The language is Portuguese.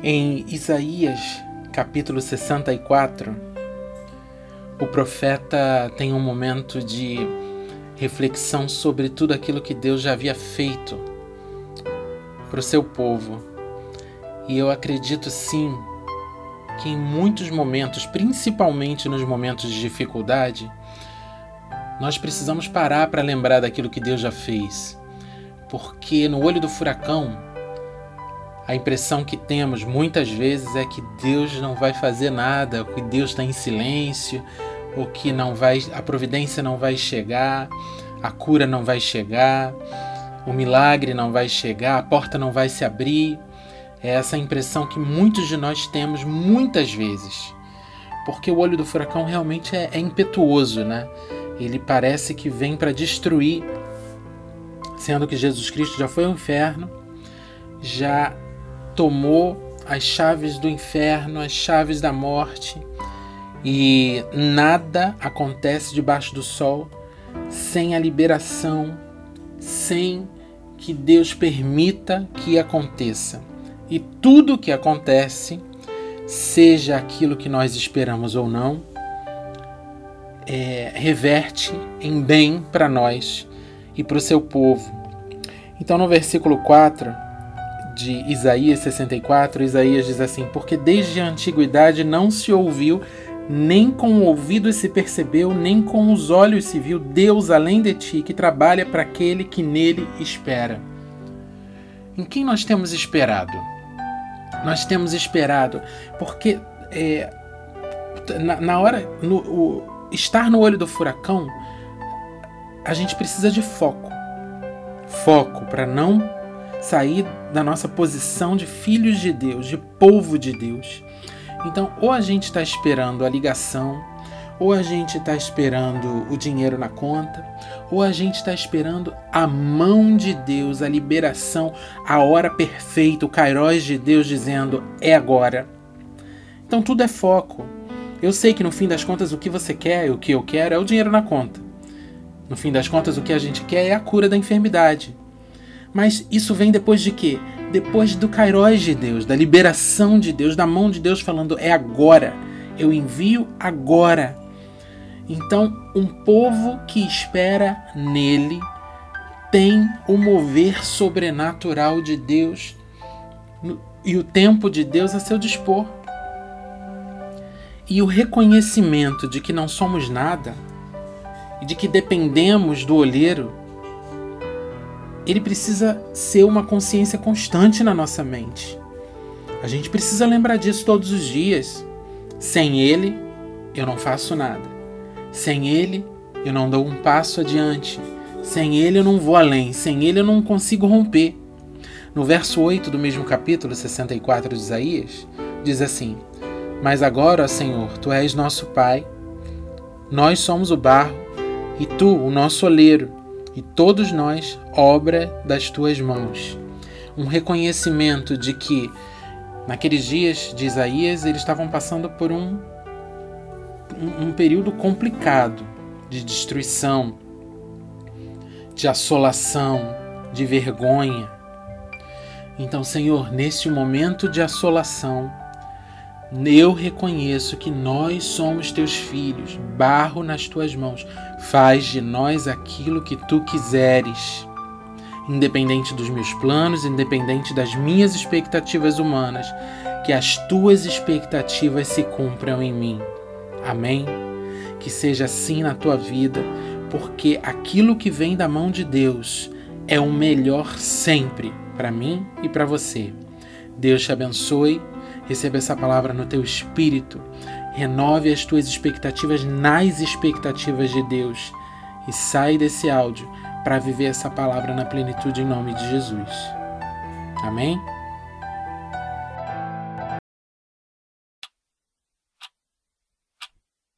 Em Isaías, capítulo 64, o profeta tem um momento de reflexão sobre tudo aquilo que Deus já havia feito para o seu povo. E eu acredito sim que em muitos momentos, principalmente nos momentos de dificuldade, nós precisamos parar para lembrar daquilo que Deus já fez. Porque no olho do furacão, a impressão que temos muitas vezes é que Deus não vai fazer nada, que Deus está em silêncio, ou que não vai, a providência não vai chegar, a cura não vai chegar, o milagre não vai chegar, a porta não vai se abrir. É essa impressão que muitos de nós temos muitas vezes. Porque o olho do furacão realmente é, é impetuoso, né? Ele parece que vem para destruir, sendo que Jesus Cristo já foi ao inferno, já tomou as chaves do inferno, as chaves da morte, e nada acontece debaixo do sol sem a liberação, sem que Deus permita que aconteça. E tudo que acontece, seja aquilo que nós esperamos ou não, é, reverte em bem para nós e para o seu povo. Então, no versículo 4, de Isaías 64, Isaías diz assim: Porque desde a antiguidade não se ouviu, nem com o ouvido se percebeu, nem com os olhos se viu Deus além de ti, que trabalha para aquele que nele espera. Em quem nós temos esperado? Nós temos esperado, porque é, na, na, hora, no, o, estar no olho do furacão, a gente precisa de foco. Foco para não sair da nossa posição de filhos de Deus, de povo de Deus. Então, ou a gente está esperando a ligação, ou a gente está esperando o dinheiro na conta, ou a gente está esperando a mão de Deus, a liberação, a hora perfeita, o Kairos de Deus dizendo é agora. Então tudo é foco. Eu sei que no fim das contas o que você quer, o que eu quero é o dinheiro na conta. No fim das contas o que a gente quer é a cura da enfermidade. Mas isso vem depois de quê? Depois do Kairos de Deus, da liberação de Deus, da mão de Deus falando: é agora, eu envio agora. Então, um povo que espera nele tem o mover sobrenatural de Deus e o tempo de Deus a seu dispor. E o reconhecimento de que não somos nada e de que dependemos do olheiro ele precisa ser uma consciência constante na nossa mente. A gente precisa lembrar disso todos os dias. Sem ele, eu não faço nada. Sem ele, eu não dou um passo adiante. Sem ele, eu não vou além. Sem ele, eu não consigo romper. No verso 8 do mesmo capítulo 64 de Isaías, diz assim: Mas agora, ó Senhor, tu és nosso Pai, nós somos o barro, e tu, o nosso oleiro e todos nós obra das tuas mãos. Um reconhecimento de que naqueles dias de Isaías eles estavam passando por um, um, um período complicado de destruição, de assolação, de vergonha. Então, Senhor, neste momento de assolação, eu reconheço que nós somos teus filhos, barro nas tuas mãos. Faz de nós aquilo que tu quiseres. Independente dos meus planos, independente das minhas expectativas humanas, que as tuas expectativas se cumpram em mim. Amém? Que seja assim na tua vida, porque aquilo que vem da mão de Deus é o melhor sempre para mim e para você. Deus te abençoe Receba essa palavra no teu espírito. Renove as tuas expectativas nas expectativas de Deus. E sai desse áudio para viver essa palavra na plenitude em nome de Jesus. Amém?